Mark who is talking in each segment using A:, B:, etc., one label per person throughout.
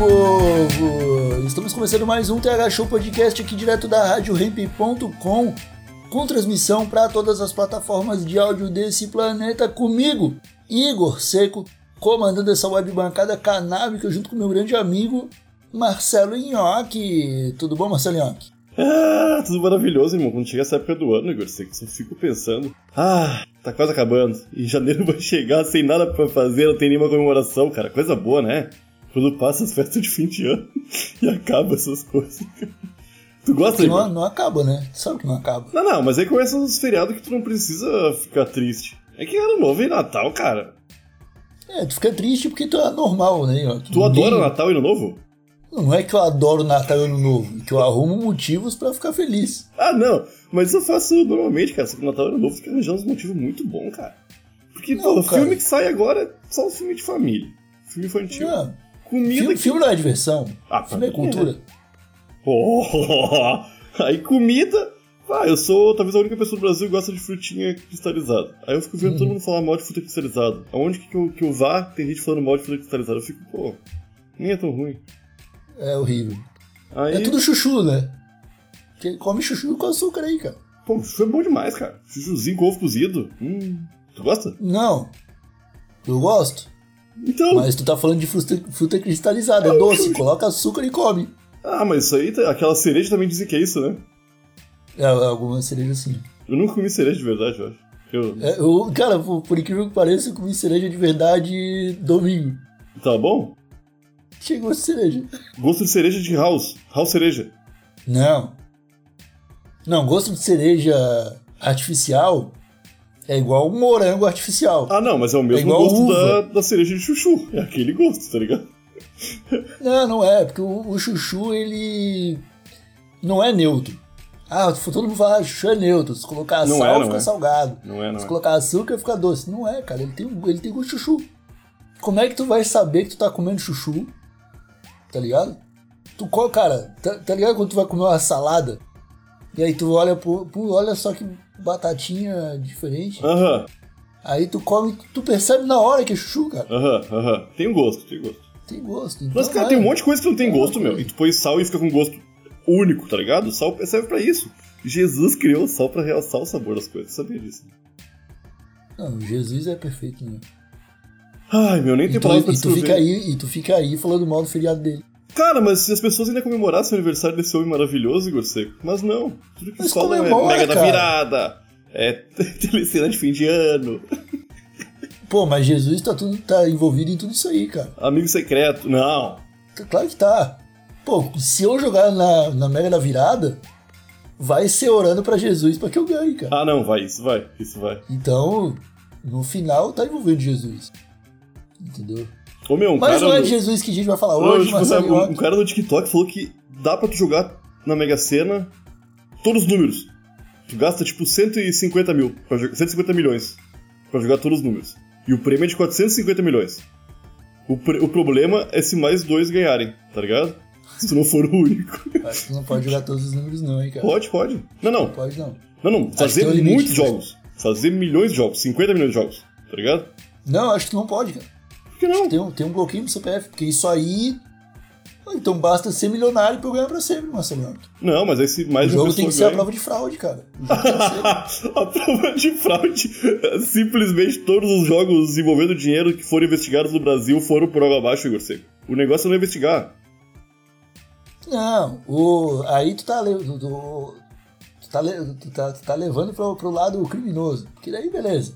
A: Povo! Estamos começando mais um TH Show Podcast aqui direto da RadioRamp.com com transmissão para todas as plataformas de áudio desse planeta comigo, Igor Seco, comandando essa web bancada canábica junto com meu grande amigo Marcelo Nhoque. Tudo bom, Marcelo Nhoque?
B: Ah, tudo maravilhoso, irmão. Quando chega essa época do ano, Igor, você só fico pensando. Ah, tá quase acabando. E janeiro vai chegar sem nada pra fazer, não tem nenhuma comemoração, cara. Coisa boa, né? Quando passa as festas de fim de ano e acaba essas coisas. Tu gosta,
A: não, não acaba, né? Tu sabe que não acaba.
B: Não, não, mas aí começa os feriados que tu não precisa ficar triste. É que ano novo e Natal, cara.
A: É, tu fica triste porque tu é normal, né?
B: Tu
A: Ninguém-
B: adora Natal e Ano Novo?
A: Não é que eu adoro Natal e Ano Novo, é que eu arrumo motivos pra ficar feliz.
B: Ah, não. Mas eu faço normalmente, cara. Só que Natal e Ano Novo fica arranjando uns motivos muito bons, cara. Porque,
A: Não,
B: pô, o
A: cara.
B: filme que sai agora é só um filme de família. Filme infantil.
A: Não,
B: Comida
A: filme,
B: que...
A: filme não é diversão,
B: Ah,
A: filme é
B: é.
A: cultura.
B: Oh, aí comida. Ah, eu sou talvez a única pessoa do Brasil que gosta de frutinha cristalizada. Aí eu fico vendo todo mundo falar mal de fruta cristalizada. Aonde que eu, que eu vá, tem gente falando mal de fruta cristalizada. Eu fico, pô, nem é tão ruim.
A: É horrível.
B: Aí,
A: É tudo chuchu, né? Quem come chuchu com açúcar aí, cara.
B: pô, chuchu é bom demais, cara. Chuchuzinho com ovo cozido. Hum, tu gosta?
A: Não. Eu gosto.
B: Então.
A: Mas tu tá falando de fruta, fruta cristalizada, é doce, coloca açúcar e come.
B: Ah, mas isso aí, tá- aquela cereja também dizem que é isso, né?
A: É, alguma cereja assim.
B: Eu nunca comi cereja de verdade, eu acho. Eu...
A: É, eu, cara, por, por incrível que pareça, eu comi cereja de verdade domingo.
B: Tá bom?
A: Chegou cereja.
B: Gosto de cereja de house. House cereja.
A: Não. Não, gosto de cereja artificial é igual morango artificial.
B: Ah, não, mas é o mesmo
A: igual
B: gosto da, da cereja de chuchu. É aquele gosto, tá ligado?
A: Não, não é, porque o, o chuchu, ele não é neutro. Ah, todo mundo fala, ah, chuchu é neutro. Se colocar
B: Não
A: sal,
B: é,
A: fica
B: é.
A: salgado.
B: Não é, não
A: Se
B: é.
A: colocar açúcar, fica doce. Não é, cara, ele tem, ele tem gosto de chuchu. Como é que tu vai saber que tu tá comendo chuchu? Tá ligado? Tu, cara, tá, tá ligado quando tu vai comer uma salada? E aí tu olha pro, pro- olha só que batatinha diferente.
B: Aham,
A: Aí tu come, tu percebe na hora que é chuchu, cara.
B: aham, aham. Tem um gosto, tem gosto.
A: Tem gosto. Então
B: Mas, cara,
A: vai.
B: tem um monte de coisa que não tem gosto, meu. E tu põe sal e fica com gosto único, tá ligado? O sal serve pra isso. Jesus criou o sal pra realçar o sabor das coisas. Sabia disso?
A: Não, Jesus é perfeito, né?
B: Ai, meu, nem tem
A: tu,
B: palavras pra
A: e tu fica
B: descrever.
A: aí, e tu fica aí falando mal do feliado dele.
B: Cara, mas se as pessoas ainda comemorassem o aniversário desse homem maravilhoso, Igor Seco. Mas não. Tudo que
A: Mas
B: é mega da virada. É telecena de fim de ano.
A: Pô, mas Jesus tá, tudo, tá envolvido em tudo isso aí, cara.
B: Amigo secreto. Não.
A: Claro que tá. Pô, se eu jogar na, na Mega da Virada, vai ser orando pra Jesus pra que eu ganhe, cara.
B: Ah, não, vai, isso vai, isso vai.
A: Então, no final, tá envolvendo Jesus. Entendeu?
B: Ô, meu, um
A: Mas
B: cara.
A: não é de Jesus que a gente vai falar
B: Não,
A: hoje,
B: tipo,
A: Marcelo.
B: sabe, um, um cara no TikTok falou que dá pra tu jogar na Mega Sena todos os números. Tu gasta tipo 150 mil, pra jogar, 150 milhões pra jogar todos os números. E o prêmio é de 450 milhões. O, o problema é se mais dois ganharem, tá ligado? Se tu não for o único.
A: Acho que não pode jogar todos os números, não, hein, cara.
B: Pode, pode. Não, não.
A: Pode não.
B: Não, não. Fazer
A: limite,
B: muitos
A: mas-
B: jogos. Fazer milhões de jogos. 50 milhões de jogos. Tá ligado?
A: Não, acho que não pode, cara.
B: Que não?
A: Tem um, tem um bloqueio no CPF, porque isso aí. Ah, Então basta ser milionário pra eu ganhar pra sempre, Marcelo.
B: Não, mas aí se
A: O
B: mais uma
A: jogo tem que ser a prova de fraude, cara. O jogo tem que ser.
B: a prova de fraude. Simplesmente todos os jogos envolvendo dinheiro que foram investigados no Brasil foram por água abaixo, Igor Seco. O negócio é não investigar.
A: Não, o, aí tu tá, tu, tu, tu tá, tu tá, tu tá levando pro, pro lado criminoso. Porque daí, beleza.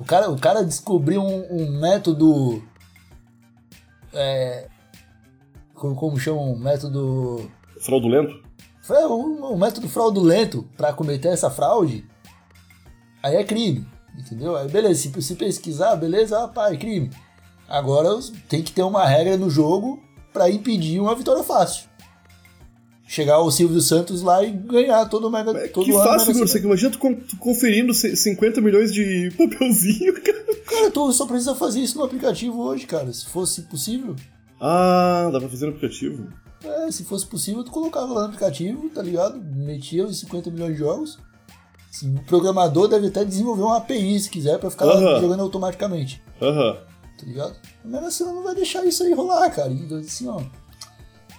A: O cara, o cara descobriu um, um método. É, como, como chama? Um método.
B: Fraudulento?
A: Foi um, um método fraudulento pra cometer essa fraude. Aí é crime. Entendeu? Aí beleza, se, se pesquisar, beleza, ah, pá, é crime. Agora tem que ter uma regra no jogo pra impedir uma vitória fácil. Chegar o Silvio Santos lá e ganhar todo o Mega
B: É,
A: todo
B: que fácil,
A: Mega
B: imagina tu, con- tu conferindo c- 50 milhões de papelzinho, cara.
A: Cara, tu só precisa fazer isso no aplicativo hoje, cara. Se fosse possível.
B: Ah, dá pra fazer no aplicativo.
A: É, se fosse possível, tu colocava lá no aplicativo, tá ligado? Metia os 50 milhões de jogos. O programador deve até desenvolver uma API se quiser pra ficar lá
B: Aham.
A: jogando automaticamente,
B: Aham.
A: tá ligado? A Mega Sena não vai deixar isso aí rolar, cara. E assim, ó.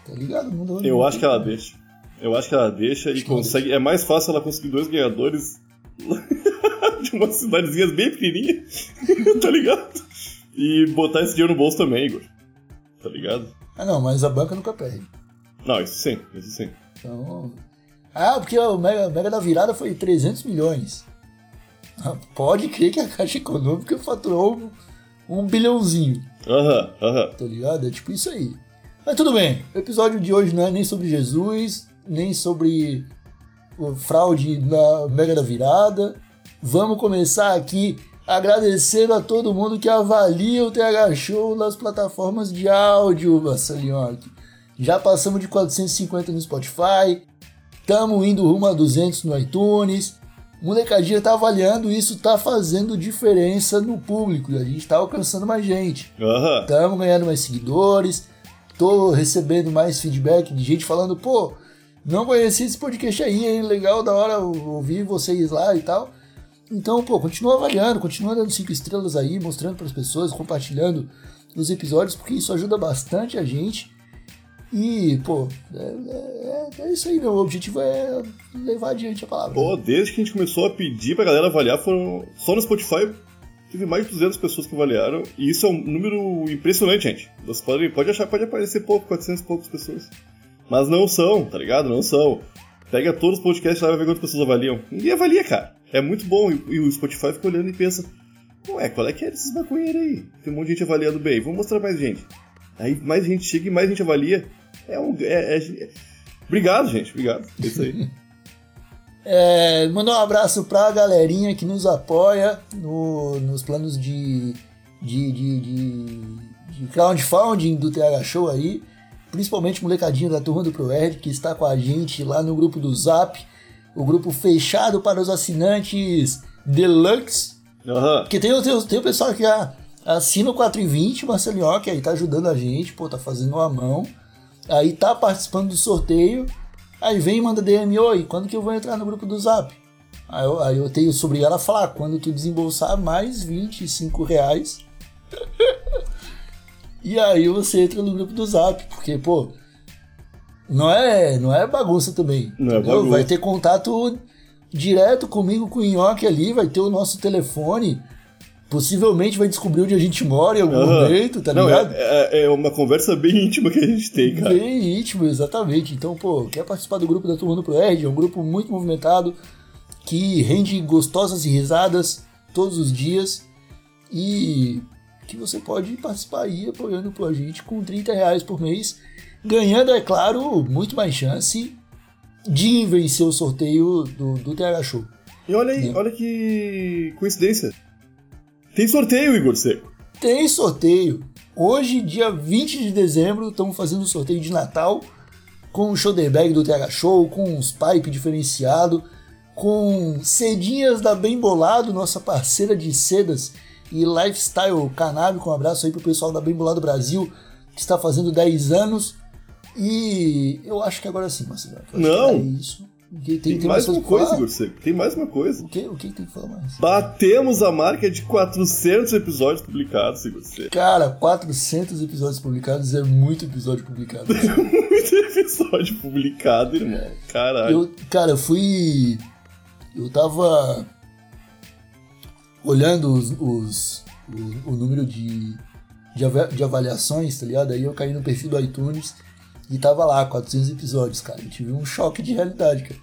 A: Tá ligado? Não,
B: Eu acho que ela deixa. Eu acho que ela deixa e consegue. É mais fácil ela conseguir dois ganhadores de umas cidadezinhas bem pequenininhas, tá ligado? E botar esse dinheiro no bolso também, Igor. Tá ligado?
A: Ah, não, mas a banca nunca perde.
B: Não, isso sim, isso sim.
A: Então. Ah, porque o Mega, o Mega da virada foi 300 milhões. Ah, Pode crer que a Caixa Econômica faturou um, um bilhãozinho.
B: Aham, aham.
A: tá ligado? É tipo isso aí. Mas tudo bem, o episódio de hoje não é nem sobre Jesus, nem sobre o fraude na Mega da Virada. Vamos começar aqui agradecendo a todo mundo que avalia o TH Show nas plataformas de áudio, Vassalionque. Já passamos de 450 no Spotify, estamos indo rumo a 200 no iTunes. Molecadinha tá avaliando isso, tá fazendo diferença no público. A gente tá alcançando mais gente. Estamos ganhando mais seguidores, tô recebendo mais feedback de gente falando, pô, não conheci esse podcast aí, hein? Legal, da hora ouvir vocês lá e tal. Então, pô, continua avaliando, continua dando cinco estrelas aí, mostrando para as pessoas, compartilhando os episódios, porque isso ajuda bastante a gente. E, pô, é, é- é isso aí, meu objetivo é levar adiante a palavra.
B: Pô, desde que a gente começou a pedir pra galera avaliar, foram. Só no Spotify teve mais de 200 pessoas que avaliaram. E isso é um número impressionante, gente. Você pode, pode achar, pode aparecer pouco, 400 e poucas pessoas. Mas não são, tá ligado? Não são. Pega todos os podcasts lá e vai ver quantas pessoas avaliam. Ninguém avalia, cara. É muito bom. E, e o Spotify fica olhando e pensa: Ué, qual é que é desses maconheiros aí? Tem um monte de gente avaliando bem. Vamos mostrar mais gente. Aí mais gente chega e mais gente avalia. É um. É, é- Obrigado, gente. Obrigado. É isso aí.
A: É, mandar um abraço pra galerinha que nos apoia no- nos planos de, de, de, de, de crowdfunding do TH Show aí. Principalmente molecadinha da turma do ProErd que está com a gente lá no grupo do Zap. O grupo fechado para os assinantes Deluxe.
B: Aham.
A: Porque tem, o- tem, tem o pessoal que já assina o 420, Marcelinho, que aí tá ajudando a gente, pô, tá fazendo uma mão. Aí tá participando do sorteio. Aí vem e manda DM, oi, quando que eu vou entrar no grupo do Zap? Aí eu, aí eu tenho sobre ela falar, quando tu desembolsar mais 25 reais. e aí você entra no grupo do Zap, porque, pô, não é, não é bagunça também.
B: Não é
A: entendeu?
B: bagunça.
A: Vai ter contato direto comigo, com o Nhoque ali, vai ter o nosso telefone. Possivelmente vai descobrir onde a gente mora em algum
B: Aham.
A: momento, tá
B: Não,
A: ligado?
B: é, é- é uma conversa bem íntima que a gente tem, cara.
A: Bem íntimo, exatamente. Então, pô, quer participar do grupo da Turma do ProErd? É um grupo muito movimentado, que rende gostosas risadas todos os dias e que você pode participar aí apoiando a gente com 30 reais por mês, ganhando, é claro, muito mais chance de vencer o sorteio do, do TH Show.
B: E olha aí,
A: Né?
B: olha que coincidência. Tem sorteio, Igor Seco.
A: Tem sorteio. Hoje, dia 20 de dezembro, estamos fazendo um sorteio de Natal com o shoulder bag do TH Show, com uns pipe diferenciado, com cedinhas da Bem Bolado, nossa parceira de sedas e lifestyle canábico. Um abraço aí pro pessoal da Bem Bolado Brasil, que está fazendo 10 anos. E eu acho que agora sim, Marcelo.
B: Não.
A: É isso. Tem,
B: Tem,
A: tem
B: mais uma coisa, Igor Seco. Tem mais uma coisa.
A: O que, o que tem que falar mais?
B: Batemos a marca de 400 episódios publicados, Igor Seco.
A: Cara, 400 episódios publicados é muito episódio publicado.
B: Muito episódio publicado, irmão. Caralho.
A: Eu, cara, eu fui. Eu tava olhando os, os- o, o número de, de avaliações, tá ligado? Aí eu caí no perfil do iTunes e tava lá, 400 episódios, cara. Eu tive um choque de realidade, cara.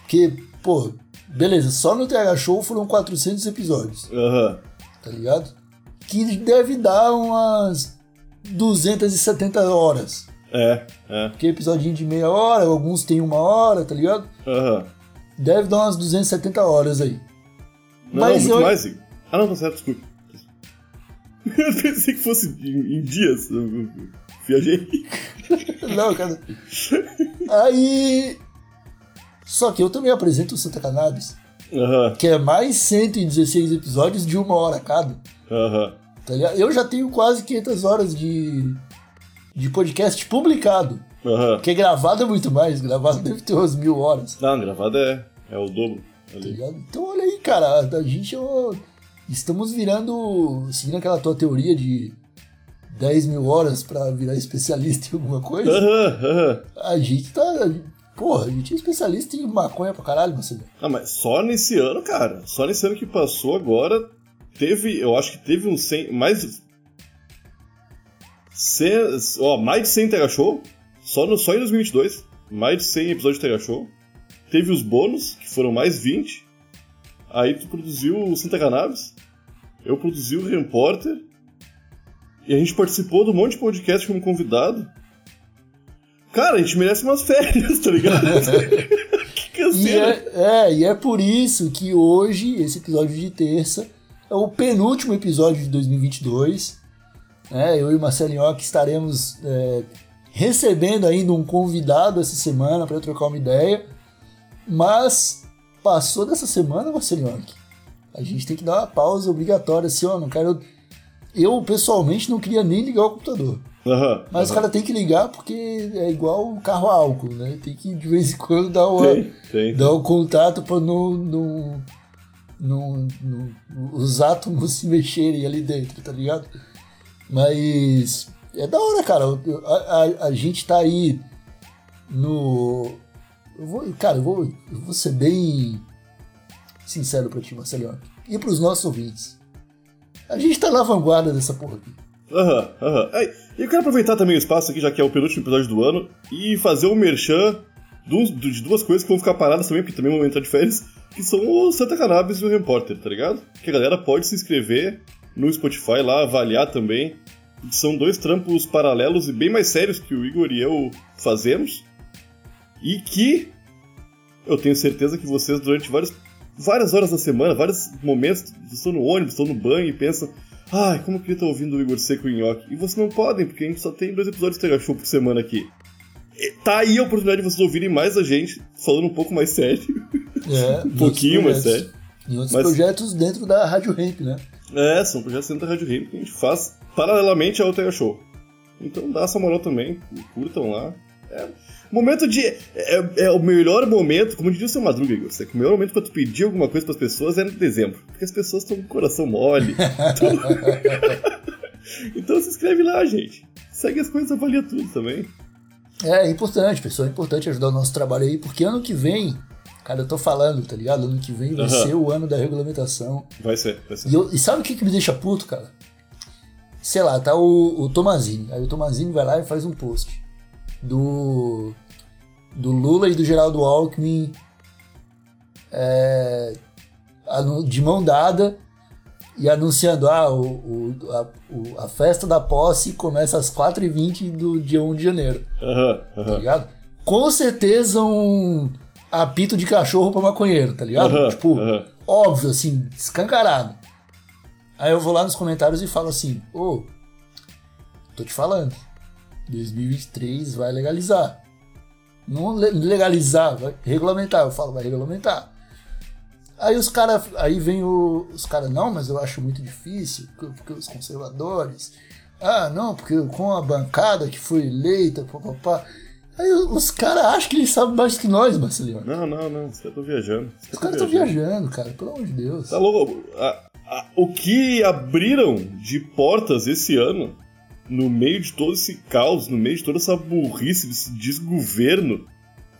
A: Porque, pô, beleza, só no TH Show foram 400 episódios,
B: Aham.
A: tá ligado? Que deve dar umas 270 horas.
B: É, é.
A: Porque episodinho de meia hora, alguns tem uma hora, tá ligado?
B: Aham.
A: Deve dar umas 270 horas aí.
B: Não,
A: Mas
B: muito
A: eu-
B: mais. Ah, não, tá certo, desculpa. Eu pensei que fosse em, em dias. Eu viajei.
A: Não, cara. Aí. Só que eu também apresento o Santa Cannabis,
B: Aham,
A: que é mais 116 episódios de uma hora cada.
B: aham.
A: Tá? Eu já tenho quase 500 horas de, de podcast publicado.
B: Aham.
A: Porque gravado é muito mais, gravado deve ter umas mil horas.
B: Não, gravada é, é o dobro.
A: Tá? Então olha aí, cara, a gente ó, estamos virando. seguindo aquela tua teoria de 10 mil horas pra virar especialista em alguma coisa.
B: Aham, aham.
A: A gente tá. Porra, a gente é especialista em maconha pra caralho, Marcelo.
B: Ah, mas só nesse ano, cara. Só nesse ano que passou agora, teve. Eu acho que teve uns 100. Mais. 100, ó, mais de 100 Tega Show. Só, no, só em 2022. Mais de 100 episódios de Tega Show. Teve os bônus, que foram mais 20. Aí tu produziu o Santa Cannabis. Eu produzi o Repórter. E a gente participou de um monte de podcast como convidado. Cara, a gente merece umas férias, tá ligado? que
A: E
B: canseira.
A: é, é, e é por isso que hoje, esse episódio de terça, é o penúltimo episódio de 2022. né? eu e o Marcelo Nhoque estaremos é, recebendo ainda um convidado essa semana para trocar uma ideia. Mas passou dessa semana, Marcelo Nhoque. A gente tem que dar uma pausa obrigatória, assim, ó, não quero... Eu, pessoalmente, não queria nem ligar o computador.
B: Aham,
A: Mas o
B: aham.
A: cara tem que ligar porque é igual o carro a álcool, né? Tem que de vez em quando dar uma,
B: Tem, tem.
A: dar o contato para não, não, não, não- os átomos se mexerem ali dentro, tá ligado? Mas é da hora, cara. A, a- a gente tá aí no. Eu vou, cara, eu vou, eu vou ser bem sincero pra ti, Marcelo. E pros nossos ouvintes. A gente tá na vanguarda dessa porra aqui.
B: Aham, aham. Aí, E eu quero aproveitar também o espaço aqui, já que é o penúltimo episódio do ano, e fazer um merchan de duas coisas que vão ficar paradas também, porque também vão entrar de férias, que são o Santa Cannabis e o Repórter, tá ligado? Que a galera pode se inscrever no Spotify lá, avaliar também. São dois trampos paralelos e bem mais sérios que o Igor e eu fazemos. E que eu tenho certeza que vocês, durante várias, várias horas da semana, vários momentos, vocês estão no ônibus, estão no banho e pensam: ai, como eu queria estar ouvindo o Igor Seco e o Nhoque. E vocês não podem, porque a gente só tem dois episódios de Tega Show por semana aqui. E Tá aí a oportunidade de vocês ouvirem mais a gente, falando um pouco mais sério.
A: É,
B: Um pouquinho mais sério.
A: E outros
B: Mas-
A: projetos dentro da Rádio Ramp, né?
B: É, são projetos dentro da Rádio Ramp que a gente faz paralelamente ao Tega Show. Então dá essa moral também, curtam lá. É, momento de. É, é o melhor momento, como diria o seu Madruga, Igor, é que o melhor momento pra tu pedir alguma coisa pras pessoas é no dezembro. Porque as pessoas estão com o coração mole. então se inscreve lá, gente. Segue as coisas, avalia tudo também.
A: É, é importante, pessoal. É importante ajudar o nosso trabalho aí, porque ano que vem, cara, eu tô falando, tá ligado? Ano que vem vai
B: Aham.
A: ser o ano da regulamentação.
B: Vai ser, vai ser.
A: E, eu- e sabe o que, que me deixa puto, cara? Sei lá, tá o, o Tomazini. Aí o Tomazini vai lá e faz um post do, do Lula e do Geraldo Alckmin é, de mão dada e anunciando ah, o, o- a, o- a festa da posse começa às 4h20 do dia 1 de janeiro,
B: Aham,
A: tá
B: aham.
A: ligado? Com certeza um apito de cachorro pra maconheiro, tá ligado?
B: Aham,
A: tipo, óbvio, assim, escancarado. Aí eu vou lá nos comentários e falo assim, ô, tô te falando, 2023 vai legalizar. Não le- legalizar, vai regulamentar. Eu falo, vai regulamentar. Aí os caras, aí vem o, os caras, não, mas eu acho muito difícil, porque, os conservadores, ah, não, porque com a bancada que foi eleita, papapá. Aí os caras acham que eles sabem mais que nós, Marcelinho.
B: Não, não, não. Os caras estão viajando.
A: Os caras estão viajando, cara, pelo amor de Deus.
B: Tá louco? A- a- o que abriram de portas esse ano, no meio de todo esse caos, no meio de toda essa burrice, desse desgoverno,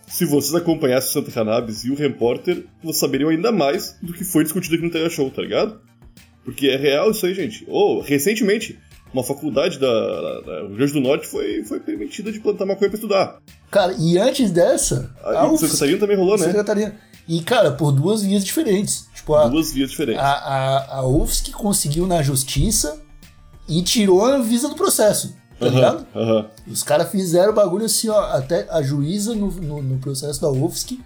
B: se vocês acompanhassem o Santa Cannabis e o Repórter, vocês saberiam ainda mais do que foi discutido aqui no Terra Show, tá ligado? Porque é real isso aí, gente. Ou, recentemente, uma faculdade da, da, Rio Grande do Norte foi, foi permitida de plantar maconha pra estudar.
A: Cara, e antes dessa, a
B: e Santa Catarina também rolou,
A: Santa
B: né?
A: Catarina. E, cara, por duas vias diferentes. Tipo, a,
B: Duas vias diferentes.
A: a, a, a UFSC conseguiu na justiça e tirou a Anvisa do processo, tá
B: Aham,
A: ligado?
B: aham.
A: Os caras fizeram o bagulho assim, ó, até a juíza no, no, no processo da UFSC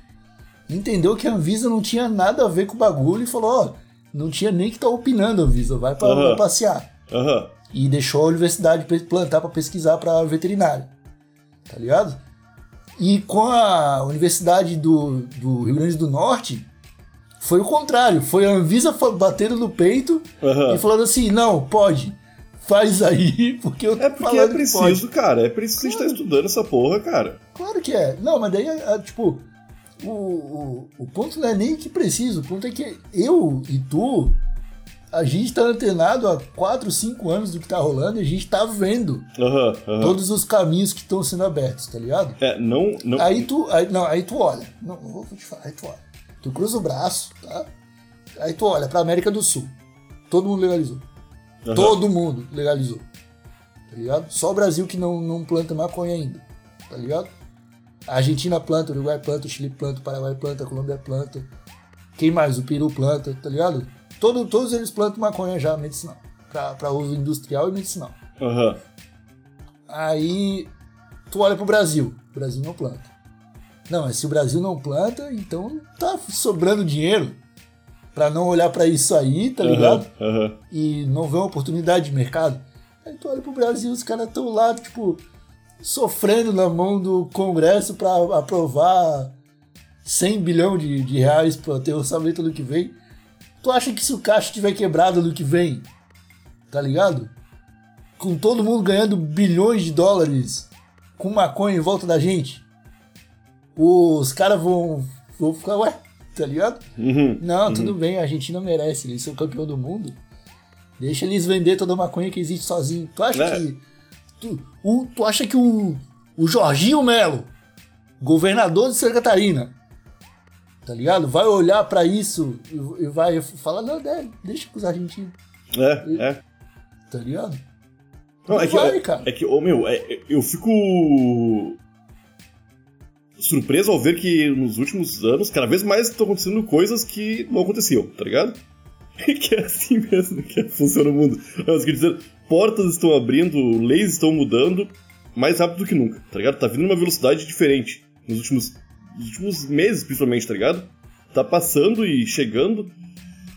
A: entendeu que a Anvisa não tinha nada a ver com o bagulho e falou, ó, não tinha nem que estar tá opinando a Anvisa, vai para
B: Aham.
A: passear.
B: Aham.
A: E deixou a universidade plantar para pesquisar para veterinário. Tá ligado? E com a Universidade do, do Rio Grande do Norte, foi o contrário. Foi a Anvisa batendo no peito
B: Aham.
A: e falando assim: não, pode, faz aí, porque eu tô
B: É porque é preciso, cara. É preciso estar estudando essa porra, cara.
A: Claro que é. Não, mas daí, é, é, tipo, o, o, o ponto não é nem que preciso, o ponto é que eu e tu, a gente tá antenado há 4, 5 anos do que tá rolando e a gente tá vendo
B: Aham, aham.
A: todos os caminhos que estão sendo abertos, tá ligado?
B: É, não. não...
A: Aí tu, aí, não, aí tu olha, não, não vou te falar, aí tu olha. Tu cruza o braço, tá? Aí tu olha pra América do Sul. Todo mundo legalizou.
B: Aham.
A: Todo mundo legalizou. Tá ligado? Só o Brasil que não, não planta maconha ainda. Tá ligado? A Argentina planta, o Uruguai planta, o Chile planta, o Paraguai planta, a Colômbia planta. Quem mais? O Peru planta, tá ligado? Todo, todos eles plantam maconha já medicinal. Pra, pra uso industrial e medicinal.
B: Aham.
A: Aí tu olha pro Brasil. O Brasil não planta. Não, mas se o Brasil não planta, então tá sobrando dinheiro pra não olhar pra isso aí, tá ligado?
B: Aham. Aham.
A: e não vê uma oportunidade de mercado. Aí tu olha pro Brasil, os caras estão lá, tipo, sofrendo na mão do Congresso pra aprovar 100 bilhão de, de reais pra ter orçamento ano que vem. Tu acha que se o caixa tiver quebrado ano que vem, tá ligado? Com todo mundo ganhando bilhões de dólares com maconha em volta da gente, os caras vão, vão ficar, ué, tá ligado?
B: Uhum.
A: Não, tudo bem, a Argentina merece, eles são campeão do mundo. Deixa eles vender toda a maconha que existe sozinho. Tu acha
B: É.
A: que. Tu, o, tu acha que o, o Jorginho Melo, governador de Santa Catarina, tá ligado? Vai olhar pra isso e, e vai falar, não, deixa com os argentinos,
B: É, é.
A: tá ligado?
B: Não, é que,
A: vai, cara.
B: é que, ô, meu, é- é- eu fico surpreso ao ver que nos últimos anos, cada vez mais estão acontecendo coisas que não aconteciam, tá ligado? que é assim mesmo que funciona o mundo. Mas, quer dizer, portas estão abrindo, leis estão mudando mais rápido do que nunca, tá ligado? Tá vindo numa velocidade diferente nos últimos, nos últimos meses, principalmente, tá ligado? Tá passando e chegando.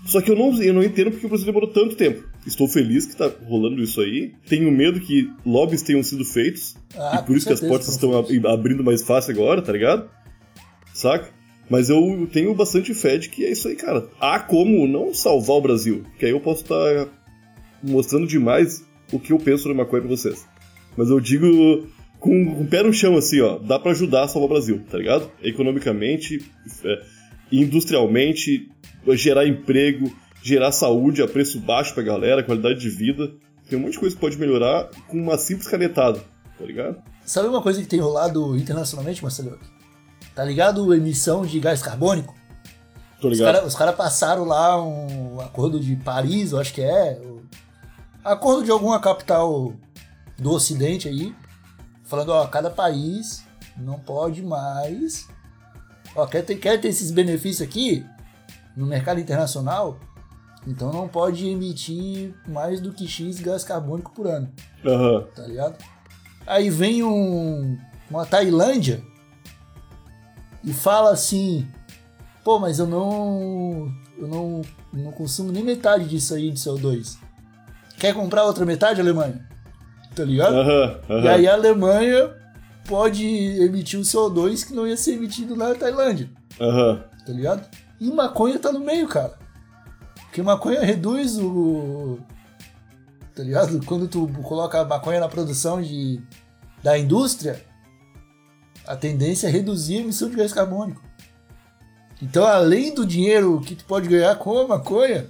B: Só que eu não, eu não entendo porque o Brasil demorou tanto tempo. Estou feliz que tá rolando isso aí. Tenho medo que lobbies tenham sido feitos.
A: Ah,
B: e por isso que as portas estão ab- abrindo mais fácil agora, tá ligado? Saca? Mas eu tenho bastante fé de que é isso aí, cara. Há como não salvar o Brasil. Que aí eu posso estar mostrando demais o que eu penso na maconha pra vocês. Mas eu digo com, com o pé no chão, assim, ó. Dá pra ajudar a salvar o Brasil, tá ligado? Economicamente, é, industrialmente, gerar emprego, gerar saúde a preço baixo pra galera, qualidade de vida. Tem um monte de coisa que pode melhorar com uma simples canetada, tá ligado?
A: Sabe uma coisa que tem rolado internacionalmente, Marcelo? Tá ligado? Emissão de gás carbônico?
B: Tô
A: Os
B: ligado?
A: caras cara passaram lá um acordo de Paris, eu acho que é. Acordo de alguma capital do Ocidente aí, falando, ó, cada país não pode mais. Ó, quer ter, quer ter esses benefícios aqui no mercado internacional? Então não pode emitir mais do que X gás carbônico por ano
B: Aham.
A: tá ligado? Aí vem um, uma Tailândia e fala assim, pô, mas eu não, eu não, não consumo nem metade disso aí de CO2. Quer comprar outra metade, Alemanha? Tá ligado?
B: Aham.
A: E
B: Aham.
A: aí a Alemanha pode emitir o CO2 que não ia ser emitido na Tailândia,
B: Aham.
A: tá ligado? E maconha tá no meio, cara. Porque maconha reduz o. Tá ligado? Quando tu coloca a maconha na produção de, da indústria, a tendência é reduzir a emissão de gás carbônico. Então, além do dinheiro que tu pode ganhar com a maconha,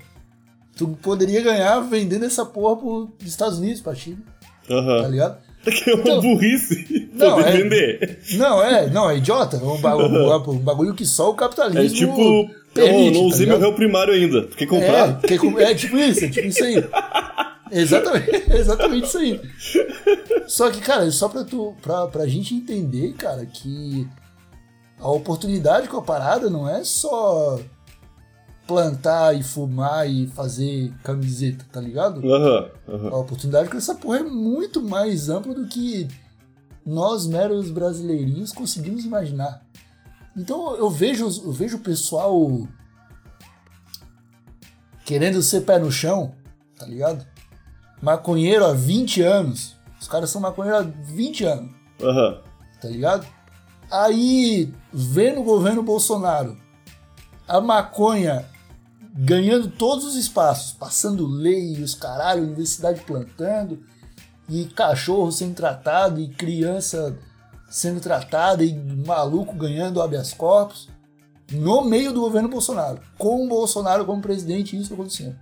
A: tu poderia ganhar vendendo essa porra pros Estados Unidos, pra China, tá
B: Aham.
A: ligado?
B: É uma
A: Então-
B: burrice
A: Não, é-
B: vender.
A: Não, é, não, é idiota. É um bagulho, um bagulho que só o capitalismo
B: É tipo,
A: permite,
B: eu não
A: tá
B: usei meu
A: ligado?
B: réu primário ainda. Tu quer
A: É,
B: comprar?
A: que- é tipo isso, é tipo isso aí. Exatamente, exatamente isso aí. Só que, cara, só pra, tu, pra, pra gente entender, cara, que a oportunidade com a parada não é só plantar e fumar e fazer camiseta, tá ligado?
B: Aham. Aham.
A: A oportunidade com essa porra é muito mais ampla do que nós, meros brasileirinhos, conseguimos imaginar. Então eu vejo, eu vejo o pessoal querendo ser pé no chão, tá ligado? Maconheiro há 20 anos. Os caras são maconheiros há 20 anos,
B: Aham.
A: tá ligado? Aí, vendo o governo Bolsonaro, a maconha ganhando todos os espaços, passando lei, os caralho, universidade plantando, e cachorro sendo tratado, e criança sendo tratada, e maluco ganhando habeas corpus, no meio do governo Bolsonaro, com o Bolsonaro como presidente, isso acontecendo.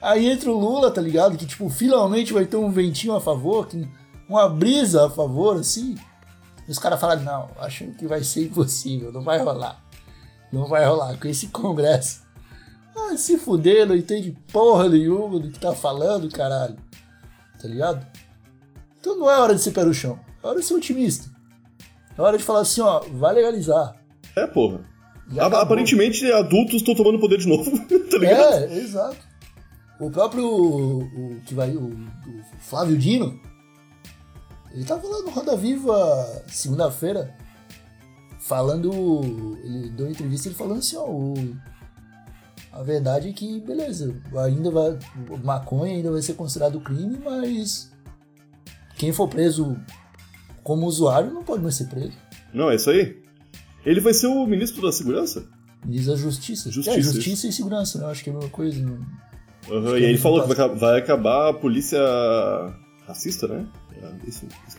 A: Aí entra o Lula, tá ligado? Que, tipo, finalmente vai ter um ventinho a favor, que- uma brisa a favor, assim. E os caras falam, não, acho que vai ser impossível, não vai rolar. Não vai rolar com esse congresso. Ah, se fuder, não entende porra nenhuma do que tá falando, caralho. Tá ligado? Então não é hora de ser pé no chão. É hora de ser otimista. É hora de falar assim, ó, vai legalizar.
B: É, porra.
A: Já
B: A-
A: acabou.
B: Aparentemente, adultos estão tomando poder de novo, tá ligado?
A: É, exato. O próprio o, que vai, o, o Flávio Dino, ele tava lá no Roda Viva segunda-feira, falando, ele deu uma entrevista ele falando assim, ó, o- a verdade é que, beleza, ainda vai, maconha ainda vai ser considerado crime, mas quem for preso como usuário não pode mais ser preso.
B: Não, é isso aí. Ele vai ser o ministro da segurança?
A: Diz a justiça.
B: Justiça,
A: É, justiça e segurança, né? Acho que é a mesma coisa. Né? Que
B: E aí ele falou que vai, aca- vai acabar a polícia racista, né? É, Isso, isso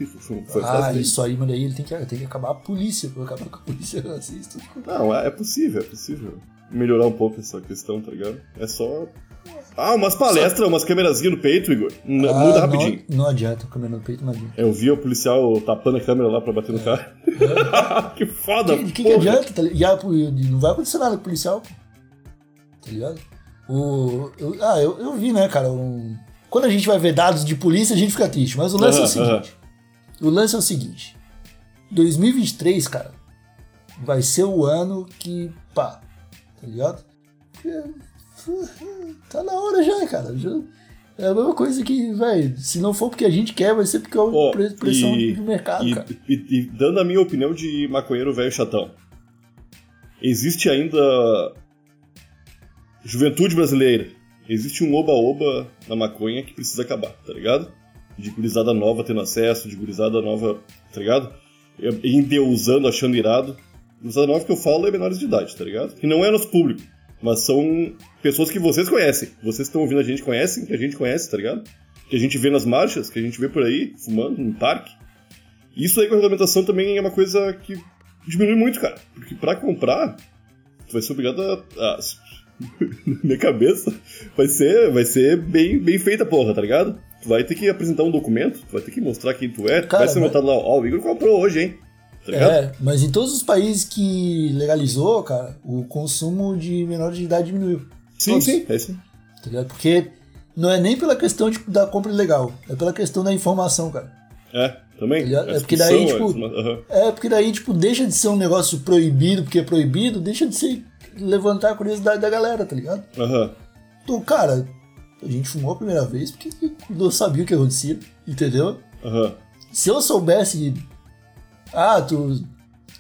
A: Ah, isso aí, mano, aí ele tem que, tem que acabar a polícia, pra acabar com a polícia racista.
B: Não, é é possível, é possível. Melhorar um pouco essa questão, tá ligado? É só. Ah, umas palestras, umas câmerazinhas no peito, Igor. N-
A: Ah,
B: Muda
A: não-
B: rapidinho.
A: Não, adianta, o câmera no peito não adianta.
B: Eu vi o policial tapando a câmera lá pra bater no cara. que foda,
A: De que, que adianta? Tá, li- e a- e não vai acontecer nada com o policial. Tá ligado? O, eu, ah, eu, eu vi, né, cara? um- quando a gente vai ver dados de polícia, a gente fica triste. Mas o lance é o seguinte: o lance é o seguinte. 2023, cara, vai ser o ano que. pá, tá ligado? Porque, Tá na hora já, cara. Já, é a mesma coisa que, velho, se não for porque a gente quer, vai ser porque é
B: Ó,
A: a pre- pressão
B: e-
A: do mercado,
B: e,
A: cara.
B: e- e dando a minha opinião de maconheiro velho chatão. Existe ainda juventude brasileira. Existe um oba-oba na maconha que precisa acabar, tá ligado? De gurizada nova tendo acesso, de gurizada nova, tá ligado? Endeusando, achando irado. Gurizada nova que eu falo é menores de idade, tá ligado? Que não é nosso público, mas são pessoas que vocês conhecem. Vocês que estão ouvindo a gente conhecem, que a gente conhece, tá ligado? Que a gente vê nas marchas, que a gente vê por aí, fumando no parque. Isso aí com a regulamentação também é uma coisa que diminui muito, cara. Porque pra comprar, tu vai ser obrigado a. a- na minha cabeça, vai ser, vai ser bem, bem feita a porra, tá ligado? Tu vai ter que apresentar um documento, tu vai ter que mostrar quem tu é, tu
A: Cara,
B: vai ser
A: mas-
B: notado lá, ó, o Igor comprou hoje, hein? Tá?
A: É, mas em todos os países que legalizou, cara, o consumo de menores de idade diminuiu.
B: sim,
A: todos.
B: sim, é isso.
A: Tá? Porque não é nem pela questão de, da compra ilegal, é pela questão da informação, cara.
B: É, também.
A: Tá É porque daí, tipo,
B: aham.
A: É, porque daí, tipo, deixa de ser um negócio proibido porque é proibido, deixa de ser levantar a curiosidade da galera, tá ligado?
B: Aham.
A: Então, cara, a gente fumou a primeira vez porque não sabia o que acontecia, entendeu?
B: Aham.
A: Se eu soubesse. Ah, tu.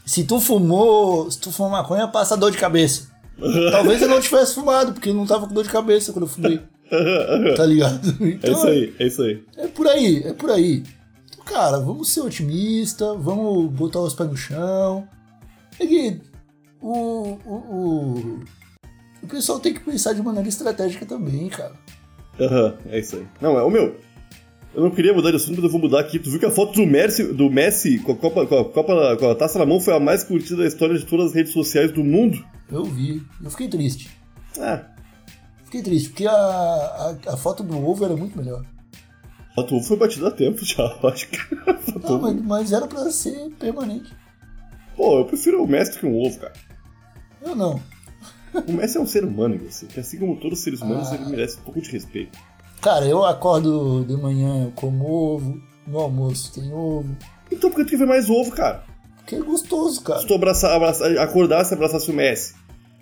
A: Se tu fumou. Se tu fumou maconha, passa dor de cabeça. Talvez eu não tivesse fumado, porque eu não tava com dor de cabeça quando eu fumei. Tá ligado?
B: É
A: Então,
B: isso aí, é isso aí.
A: É por aí, é por aí. Então, cara, vamos ser otimista, vamos botar os pés no chão. É que o, o, o, o pessoal tem que pensar de maneira estratégica também, cara.
B: Aham, é isso aí. Não, é o meu. Eu não queria mudar de assunto, mas eu vou mudar aqui. Tu viu que a foto do Messi, do Messi com, a Copa, com, a Copa, com a taça na mão foi a mais curtida da história de todas as redes sociais do mundo?
A: Eu vi, eu fiquei triste.
B: Ah,
A: Fiquei triste, porque a, a, a foto do ovo era muito melhor.
B: a foto ovo foi batida a tempo já, acho que.
A: Não, mas, mas era pra ser permanente.
B: Pô, eu prefiro o Messi do que um ovo, cara.
A: Eu não.
B: O Messi é um ser humano, você. Assim como todos os seres humanos,
A: Ah.
B: ele merece um pouco de respeito.
A: Cara, eu acordo de manhã, eu como ovo, no almoço tem ovo.
B: Então por que tu quer ver mais ovo, cara?
A: Que é gostoso, cara.
B: Se tu abraçar, abraçar, acordasse e abraçasse o Messi,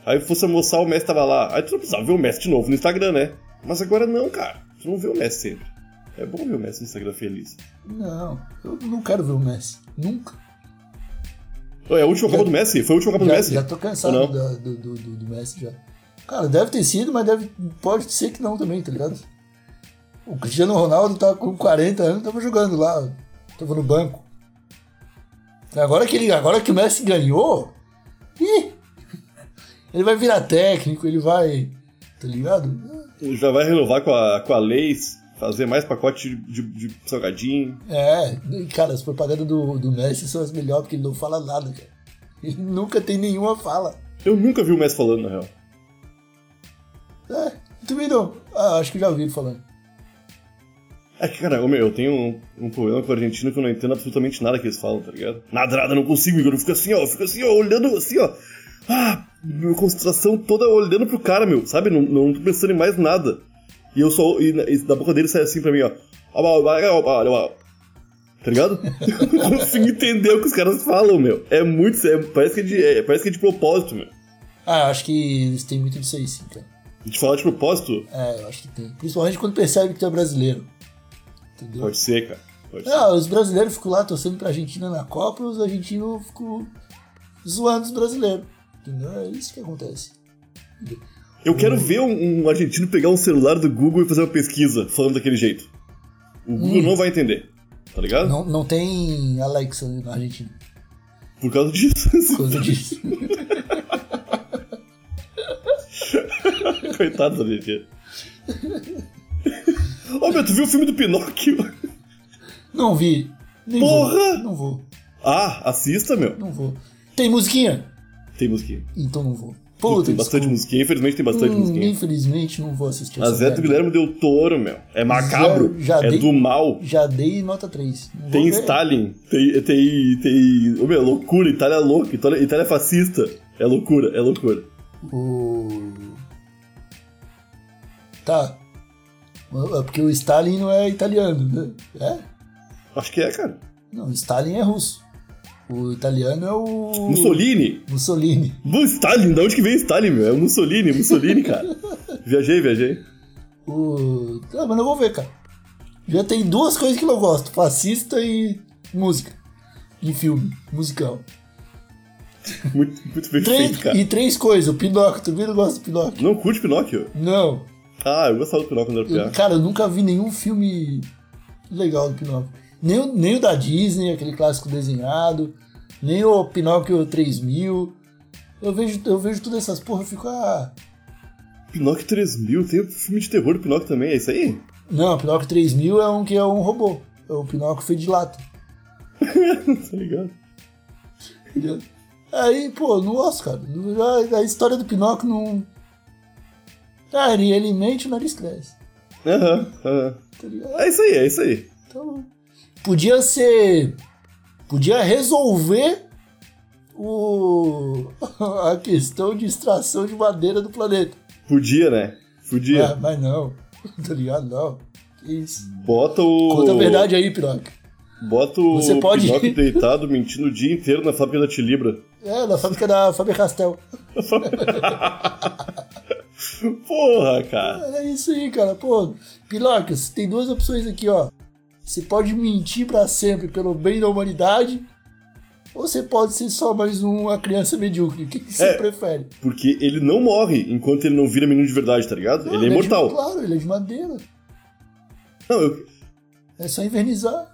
B: aí fosse almoçar, o Messi tava lá, aí tu não precisava ver o Messi de novo no Instagram, né? Mas agora não, cara. Tu não vê o Messi sempre. É bom ver o Messi no Instagram feliz.
A: Não, eu não quero ver o Messi. Nunca.
B: É a última
A: Já-
B: Copa do Messi? Foi a última Copa do
A: Já,
B: Messi?
A: já tô cansado do, do, do, do Messi já. Cara, deve ter sido, mas deve, pode ser que não também, tá ligado? O Cristiano Ronaldo tá com 40 anos, tava jogando lá, tava no banco. Agora que, ele, agora que o Messi ganhou, ih, ele vai virar técnico, ele vai, tá ligado?
B: Ele já vai renovar com a, com a Leis, fazer mais pacote de, de, de salgadinho.
A: É, cara, as propagandas do, do Messi são as melhores, porque ele não fala nada, cara. Ele nunca tem nenhuma fala.
B: Eu nunca vi o Messi falando, na real.
A: É, também não. Ah, acho que já ouvi ele falando.
B: É que, cara, eu tenho um, um problema com o argentino que eu não entendo absolutamente nada que eles falam, tá ligado? Nada, nada, não consigo, Igor. Eu fico assim, ó, eu fico assim, ó, olhando assim, ó. Ah, minha concentração toda olhando pro cara, meu, sabe? Não, não tô pensando em mais nada. E eu só. E, e da boca dele sai assim pra mim, ó. Tá ligado? não consigo entender o que os caras falam, meu. É muito. É, parece, que é de, é, parece que é de propósito, meu.
A: Ah, eu acho que eles têm muito disso aí, sim, cara.
B: De falar de propósito?
A: É, eu acho que tem. Principalmente quando percebe que tu é brasileiro. Entendeu?
B: Pode ser, cara. Pode ser.
A: Ah, os brasileiros ficam lá torcendo pra Argentina na Copa e os argentinos ficam zoando os brasileiros. Entendeu? É isso que acontece.
B: Eu quero ver um, um argentino pegar um celular do Google e fazer uma pesquisa falando daquele jeito. O Google não vai entender, tá ligado?
A: Não, não tem Alexa na Argentina.
B: Por causa disso.
A: Por causa disso.
B: Coitado da Argentina. Ô, meu, tu viu o filme do Pinóquio?
A: Não vi. Nem
B: Porra!
A: Vou. Não vou.
B: Ah, assista, meu.
A: Não vou. Tem musiquinha?
B: Tem musiquinha.
A: Então não vou. Puta,
B: tem bastante
A: desculpa.
B: musiquinha, infelizmente tem bastante
A: Hum,
B: musiquinha.
A: Infelizmente não vou assistir
B: A
A: essa
B: Zé do. Guilherme Del Toro, meu. É macabro.
A: Já- já
B: é
A: dei-
B: do mal.
A: Já dei nota 3. Não
B: Tem. Stalin. Tem. Tem. tem... Ô, meu, loucura. Itália é louca. Itália, Itália é fascista. É loucura, é loucura.
A: O... Tá. É porque o Stalin não é italiano, né? É?
B: Acho que é, cara.
A: Não, o Stalin é russo. O italiano é o.
B: Mussolini.
A: Mussolini.
B: Bu- Stalin, da onde que vem Stalin, meu? É o Mussolini, Mussolini, cara. viajei, viajei.
A: O. Ah, mas não vou ver, cara. Já tem duas coisas que eu gosto: fascista e música. De filme, musical.
B: Muito, muito bem
A: Três,
B: feito, cara.
A: e três coisas: o Pinóquio. Tu não gosta do Pinóquio?
B: Não curte Pinóquio?
A: Não.
B: Ah, eu gostava do Pinóquio quando era
A: Eu- cara, eu nunca vi nenhum filme legal do Pinóquio. Nem, o- nem o da Disney, aquele clássico desenhado, nem o Pinóquio 3000. Eu vejo, eu vejo todas essas porra e fico, ah.
B: Pinóquio 3000, tem um filme de terror do Pinóquio também, é isso aí?
A: Não, Pinóquio 3000 é um que é um robô. É o Pinóquio feito de lata.
B: tá ligado?
A: Aí, pô, não gosto, cara. A história do Pinóquio não. Ah, ele, ele mente o nariz cresce.
B: Aham, aham.
A: Tá?
B: É isso aí, é isso aí.
A: Então, podia ser. Podia resolver o, a questão de extração de madeira do planeta.
B: Podia, né? Podia.
A: Ah, mas não. Tá ligado? Não. Que isso.
B: Bota o.
A: Conta a verdade aí, Pinóquio.
B: Bota o
A: Você pode-
B: Pinóquio deitado mentindo o dia inteiro na fábrica da Tilibra.
A: É, da fábrica da Faber Castell.
B: Porra, cara.
A: É isso aí, cara. Pô, você tem duas opções aqui, ó. Você pode mentir pra sempre pelo bem da humanidade, ou você pode ser só mais uma criança medíocre. O que, que você
B: É.
A: prefere?
B: Porque ele não morre enquanto ele não vira menino de verdade, tá ligado?
A: Não,
B: ele é
A: de-
B: imortal.
A: claro, ele é de madeira.
B: Não, eu.
A: É só invernizar.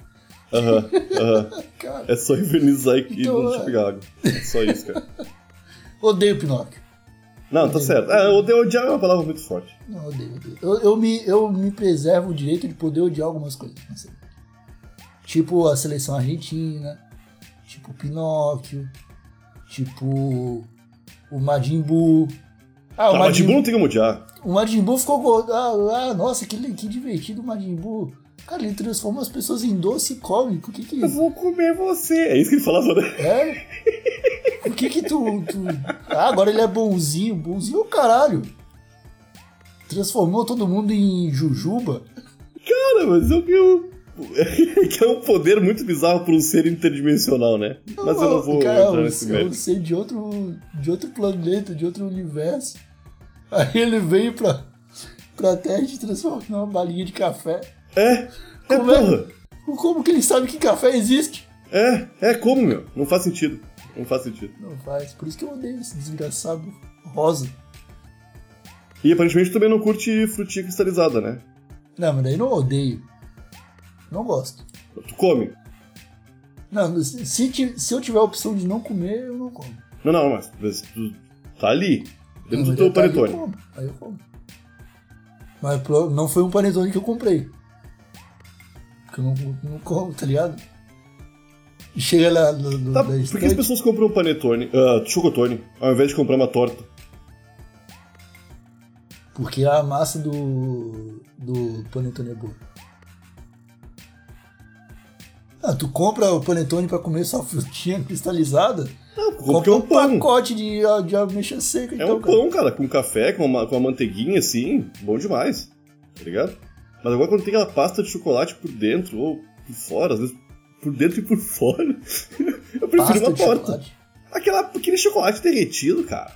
B: Aham, aham.
A: Cara,
B: É só invernizar e,
A: Então,
B: não
A: é.
B: pegar água. É só isso, cara.
A: odeio Pinóquio.
B: Não, tá certo. Ah, odiar odiar é uma palavra muito forte.
A: Não, odeio, odeio. Eu, eu, me, eu me preservo o direito de poder odiar algumas coisas. Tipo a seleção argentina, tipo o Pinóquio, tipo o Majin Buu. Ah, o
B: mas
A: Majin,
B: de bom não tem como odiar.
A: o Majin Buu ficou. Ah, ah, nossa, que, que divertido o Majin Buu. Cara, ele transforma as pessoas em doce e come. Por que que
B: Eu vou comer você. É isso que ele falava, né?
A: É? Por que que tu, tu... Ah, agora ele é bonzinho. Bonzinho é o caralho. Transformou todo mundo em jujuba.
B: Cara, mas eu que eu. que é um poder muito bizarro para um ser interdimensional, né? Mas eu não vou
A: Cara,
B: entrar nesse mérito.
A: sei de outro, de outro planeta, de outro universo. Aí ele veio pra, pra Terra e transformou numa balinha de café.
B: É, é
A: Como é?
B: porra.
A: Como que ele sabe que café existe?
B: É, é como, meu? Não faz sentido. Não faz sentido.
A: Não faz. Por isso que eu odeio esse desgraçado rosa.
B: E aparentemente também não curte frutinha cristalizada, né?
A: Não, mas daí não odeio. Não gosto.
B: Tu come.
A: Não, se, se eu tiver a opção de não comer, eu não como.
B: Não, não, mas, mas tu tá ali. Dentro
A: Não,
B: do teu
A: mas daí Eu
B: panetone.
A: como, aí eu como. Mas não foi um panetone que eu comprei. Porque eu não, não como, tá ligado? E Chega lá no, no,
B: Tá, por que as pessoas compram panetone, ah, chocotone, ao invés de comprar uma torta?
A: porque a massa do, do panetone é boa. Ah, tu compra o panetone pra comer só frutinha cristalizada?
B: Não,
A: Compra
B: é
A: um
B: um pão.
A: pacote de, de ameixa seca.
B: É
A: então,
B: um
A: cara.
B: pão, cara, com café, com uma, com uma manteiguinha assim, bom demais. Tá ligado? Mas agora quando tem aquela pasta de chocolate por dentro, ou por fora, às vezes por dentro e por fora, eu prefiro
A: Pasta
B: uma
A: de
B: torta.
A: chocolate.
B: Aquela, aquele chocolate derretido, cara.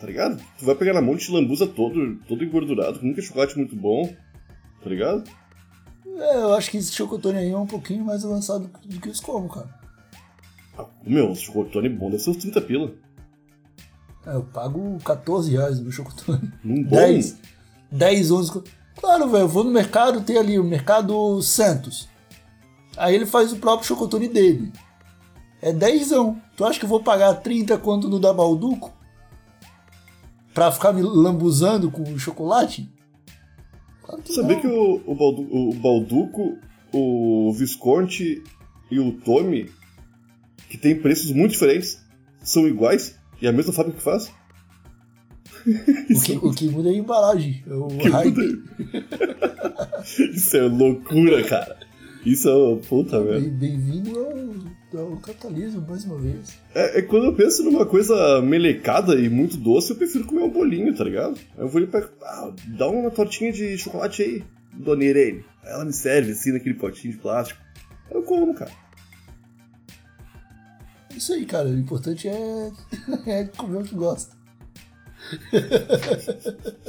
B: Tá ligado? Tu vai pegar na mão e te lambuza todo, todo engordurado, nunca é chocolate muito bom. Tá ligado?
A: É, eu acho que esse chocotone aí é um pouquinho mais avançado do que os como, cara.
B: Ah, meu, o chocotone bom deve ser uns 30 pila.
A: É, eu pago 14 reais no meu chocotone.
B: Num bom.
A: 10, 10, 11. Claro, velho, eu vou no mercado, tem ali o Mercado Santos. Aí ele faz o próprio chocotone dele. É 10. Tu acha que eu vou pagar 30 quanto no da Balduco? Pra ficar me lambuzando com chocolate? Claro que
B: Sabia que o, o, Baldu- o Balduco, o Visconti e o Tommy, que tem preços muito diferentes, são iguais e a mesma fábrica que faz?
A: O que, o que muda é a embalagem. É o hype.
B: Isso é loucura, cara. Isso é puta merda.
A: Bem- Bem-vindo ao, ao capitalismo, mais uma vez.
B: É, é quando eu penso numa coisa melecada e muito doce, eu prefiro comer um bolinho, tá ligado? Aí eu vou ali pra. Ah, dá uma tortinha de chocolate aí, dona Irene. Ela me serve assim naquele potinho de plástico. Aí Eu como, cara.
A: É Isso aí, cara. O importante é, é comer o que gosta.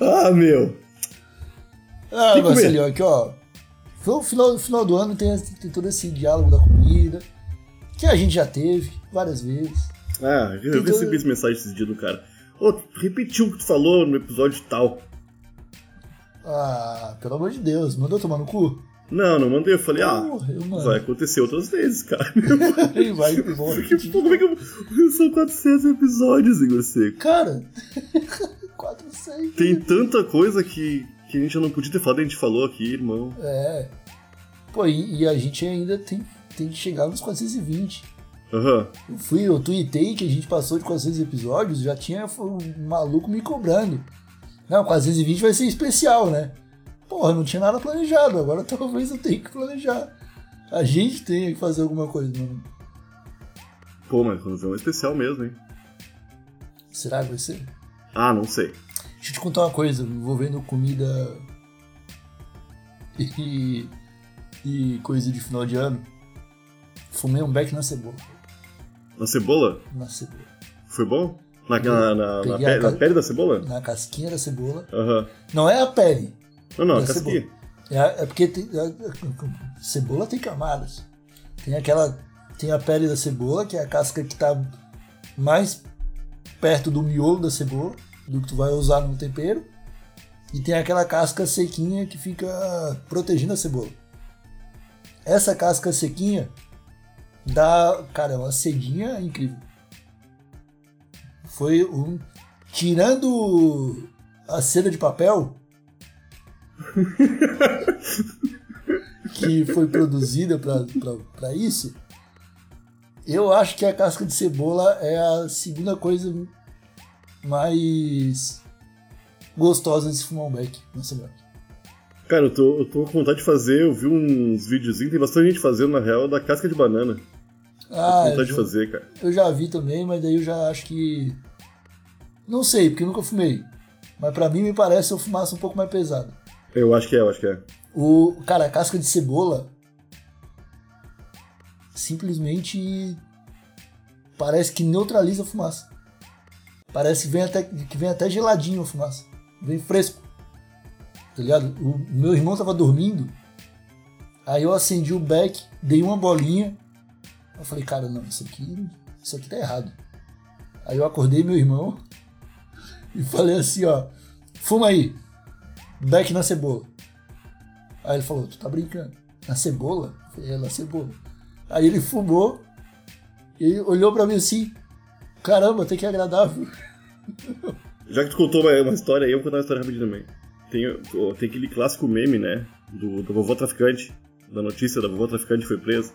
B: Ah, meu.
A: Ah,
B: Tem
A: Marcelinho, aqui, ó. No final, no final do ano tem, tem todo esse diálogo da comida, que a gente já teve várias vezes.
B: Ah, eu
A: Tem
B: recebi
A: todo-
B: essa mensagem esses dias do cara. Ô, repetiu o que tu falou no episódio tal.
A: Ah, pelo amor de Deus, mandou tomar no cu?
B: Não, não mandei. Eu falei, ah,
A: Porra,
B: vai acontecer outras vezes, cara.
A: Ei, vai,
B: pô, como é que eu... São 400 episódios, Igor Seco.
A: Cara, 400.
B: Tem tanta coisa que, que a gente já não podia ter falado, a gente falou aqui, irmão.
A: É. Pô, e, e a gente ainda tem, tem que chegar nos 420.
B: Aham.
A: Eu fui, eu tuitei que a gente passou de 400 episódios, já tinha um maluco me cobrando. Não, 420 vai ser especial, né? Porra, não tinha nada planejado, agora talvez eu tenha que planejar. A gente tenha que fazer alguma coisa. Não.
B: Pô, mas quando vê um especial mesmo, hein?
A: Será que vai ser?
B: Ah, não sei.
A: Deixa eu te contar uma coisa envolvendo comida e, e coisa de final de ano. Fumei um beck na cebola.
B: Na cebola?
A: Na cebola.
B: Foi bom? Na, na, na, na,
A: Peguei
B: pe-
A: a ca-
B: na pele da cebola?
A: Na casquinha da cebola.
B: Aham.
A: Não é a pele.
B: Não, não, a
A: Da
B: casquinha.
A: É, é porque tem, a- cebola tem camadas. Tem aquela. Tem a pele da cebola, que é a casca que tá mais perto do miolo da cebola, do que tu vai usar no tempero. E tem aquela casca sequinha que fica protegendo a cebola. Essa casca sequinha dá, cara, é uma cedinha incrível. Foi um. Tirando a seda de papel, que foi produzida para isso, eu acho que a casca de cebola é a segunda coisa mais gostosa de se fumar um beck. Nossa, meu.
B: Cara, eu tô, eu tô com vontade de fazer, eu vi uns videozinhos, tem bastante gente fazendo, na real, da casca de banana.
A: Ah,
B: com vontade
A: eu,
B: de fazer, cara.
A: eu já vi também, mas daí eu já acho que. Não sei, porque eu nunca fumei. Mas pra mim me parece eu fumasse um pouco mais pesado.
B: Eu acho que é, eu acho que é.
A: O, cara, a casca de cebola simplesmente parece que neutraliza a fumaça. Parece que vem até, que vem até geladinho a fumaça. Vem fresco. Tá ligado? O meu irmão tava dormindo. Aí eu acendi o beck, dei uma bolinha. Eu falei, cara, não, isso aqui, isso aqui tá errado. Aí eu acordei meu irmão. e falei assim, ó, fuma aí, beck na cebola. Aí ele falou, tu tá brincando? Na cebola? Falei, é, na cebola. Aí ele fumou e olhou pra mim assim, caramba, tem que agradável.
B: Já que tu contou uma, uma história aí, eu vou contar uma história rapidinho também. Tem, tem aquele clássico meme, né? Do, do vovô traficante. Da notícia da vovó traficante foi presa.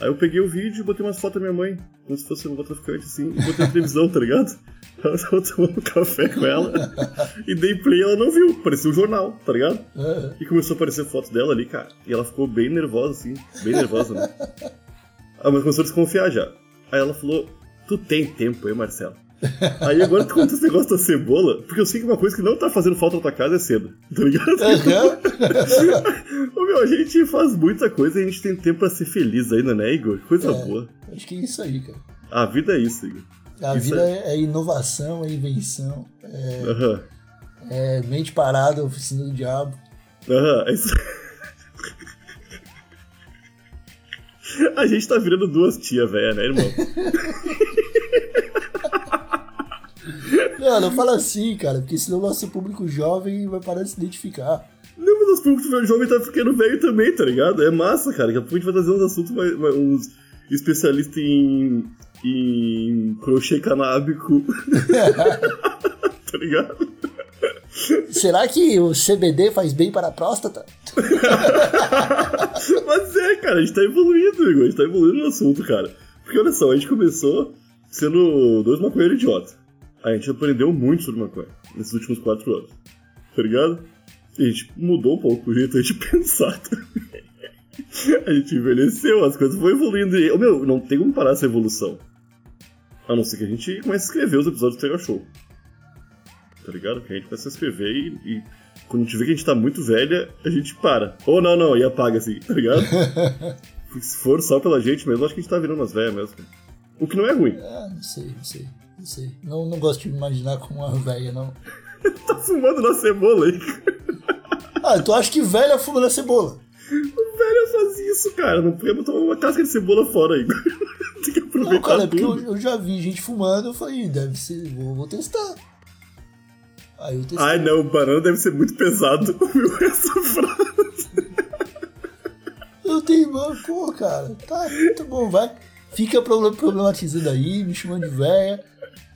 B: Aí eu peguei o vídeo e botei umas fotos da minha mãe, como se fosse uma traficante, assim, e botei na televisão, tá ligado? Ela tava tomando café com ela, e dei play e ela não viu, parecia um jornal, tá ligado?
A: É.
B: E começou a aparecer fotos dela ali, cara, e ela ficou bem nervosa, assim, bem nervosa, né? Ah, mas começou a desconfiar já. Aí ela falou, tu tem tempo, hein, Marcelo? Aí agora tu conta esse negócio da cebola, porque eu sei que uma coisa que não tá fazendo falta na tua casa é cedo, tá ligado? Ô, meu, a gente faz muita coisa e a gente tem tempo pra ser feliz ainda, né, Igor? Coisa
A: É.
B: boa.
A: Acho que é isso aí, cara.
B: A vida é isso, Igor.
A: A
B: Isso
A: vida é, é inovação, é invenção, é,
B: Aham.
A: é mente parada, oficina do diabo.
B: Aham, é isso. A gente tá virando duas tia velha, né, irmão?
A: Não, não fala assim, cara, porque senão o nosso público jovem vai parar de se identificar.
B: Não, mas os públicos jovem tá ficando velho também, tá ligado? É massa, cara. Daqui a pouco a gente vai trazer uns assuntos mais. mais- uns especialistas em. em crochê canábico. tá ligado?
A: Será que o CBD faz bem para a próstata?
B: Mas é, cara, a gente tá evoluindo, Igor. A gente tá evoluindo no assunto, cara. Porque olha só, a gente começou sendo dois maconheiros idiotas. A gente aprendeu muito sobre maconha nesses últimos quatro anos. Tá ligado? E a gente mudou um pouco o jeito de pensar também. A gente envelheceu, as coisas foram evoluindo. E, meu, não tem como parar essa evolução. A não ser que a gente comece a escrever os episódios do Tega Show. Tá ligado? Que a gente começa a escrever e, e quando a gente vê que a gente tá muito velha, a gente para. Ou não, não, e apaga assim, tá ligado? Porque se for só pela gente mesmo, acho que a gente tá virando umas velhas mesmo. O que não é ruim.
A: Ah, não sei, não sei, não sei. Não, não gosto de me imaginar como uma velha, não.
B: Tá fumando na cebola aí.
A: Ah, tu acha que velha fuma na cebola?
B: O velho faz isso, cara. Não podia botar uma casca de cebola fora aí. Tem que
A: Não,
B: aproveitar
A: cara, é porque eu, eu já vi gente fumando, eu falei, deve ser, vou, vou testar. Aí eu testei.
B: Ai não, o banana deve ser muito pesado. Ouviu essa frase?
A: Eu tenho, pô, cara, tá, tá bom, vai. Fica problem- problematizando aí, me chamando de velha.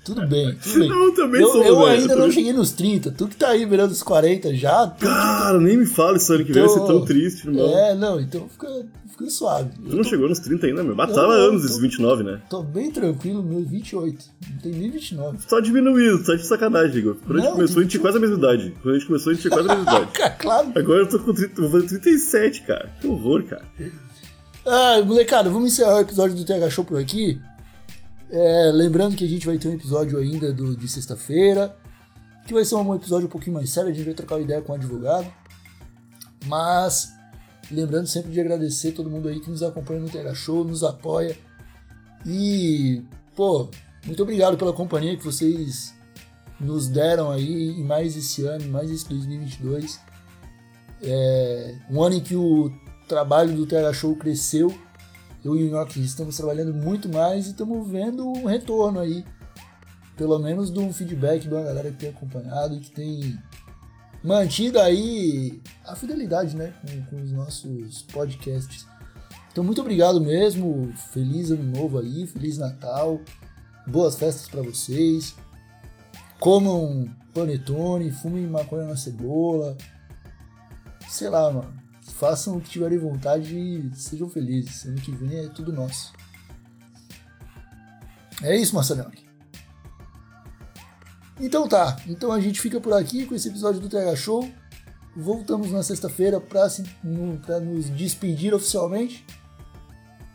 A: Tudo bem, tudo bem.
B: Eu também
A: eu,
B: sou
A: eu
B: velho,
A: ainda
B: eu
A: não cheguei nos 30. Tu que tá aí virando os 40 já. Tu,
B: Cara, nem me fala isso ano que vem, vai ser
A: Então-
B: tão triste, irmão.
A: é, não, então fica, fica suave.
B: Tu não chegou nos 30 ainda, meu.
A: Eu não,
B: anos
A: tô-
B: esses 29, né?
A: Tô bem tranquilo, meu 28. Não tem nem 29.
B: Só diminuído, tá de sacanagem, Igor. Quando a gente
A: Não,
B: começou, a gente tinha quase a mesma idade. Quando a gente começou, a gente tinha quase a mesma idade.
A: claro.
B: Agora eu tô com 30, vou fazer 37, cara. Que horror, cara.
A: Ah, molecada, vamos encerrar o episódio do TH Show por aqui. É, lembrando que a gente vai ter um episódio ainda do, de sexta-feira, que vai ser um episódio um pouquinho mais sério, a gente vai trocar uma ideia com o advogado. Mas, lembrando sempre de agradecer todo mundo aí que nos acompanha no TH Show, nos apoia. E, pô, muito obrigado pela companhia que vocês nos deram aí mais esse ano, mais esse 2022. É, um ano em que o trabalho do TH Show cresceu. Eu e o Nhoque estamos trabalhando muito mais e estamos vendo um retorno aí. Pelo menos do feedback uma galera que tem acompanhado que tem mantido aí a fidelidade né, com, com os nossos podcasts. Então, muito obrigado mesmo. Feliz Ano Novo aí, Feliz Natal. Boas festas para vocês. Comam panetone, fumem maconha na cebola. Sei lá, mano. Façam o que tiverem vontade e sejam felizes. Ano que vem é tudo nosso. É isso, Marcelão. Então tá. Então a gente fica por aqui com esse episódio do TH Show. Voltamos na sexta-feira para nos despedir oficialmente.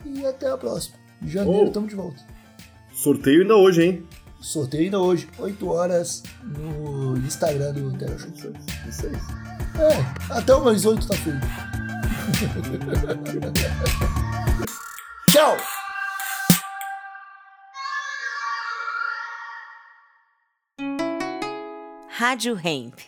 A: E até a próxima. Em janeiro
B: Oh.
A: estamos de volta.
B: Sorteio ainda hoje, hein?
A: Sorteio ainda hoje, 8 horas, no Instagram do TH Show.
B: Isso aí.
A: É, até umas 8 tá feito. Tchau!
C: Rádio Hemp.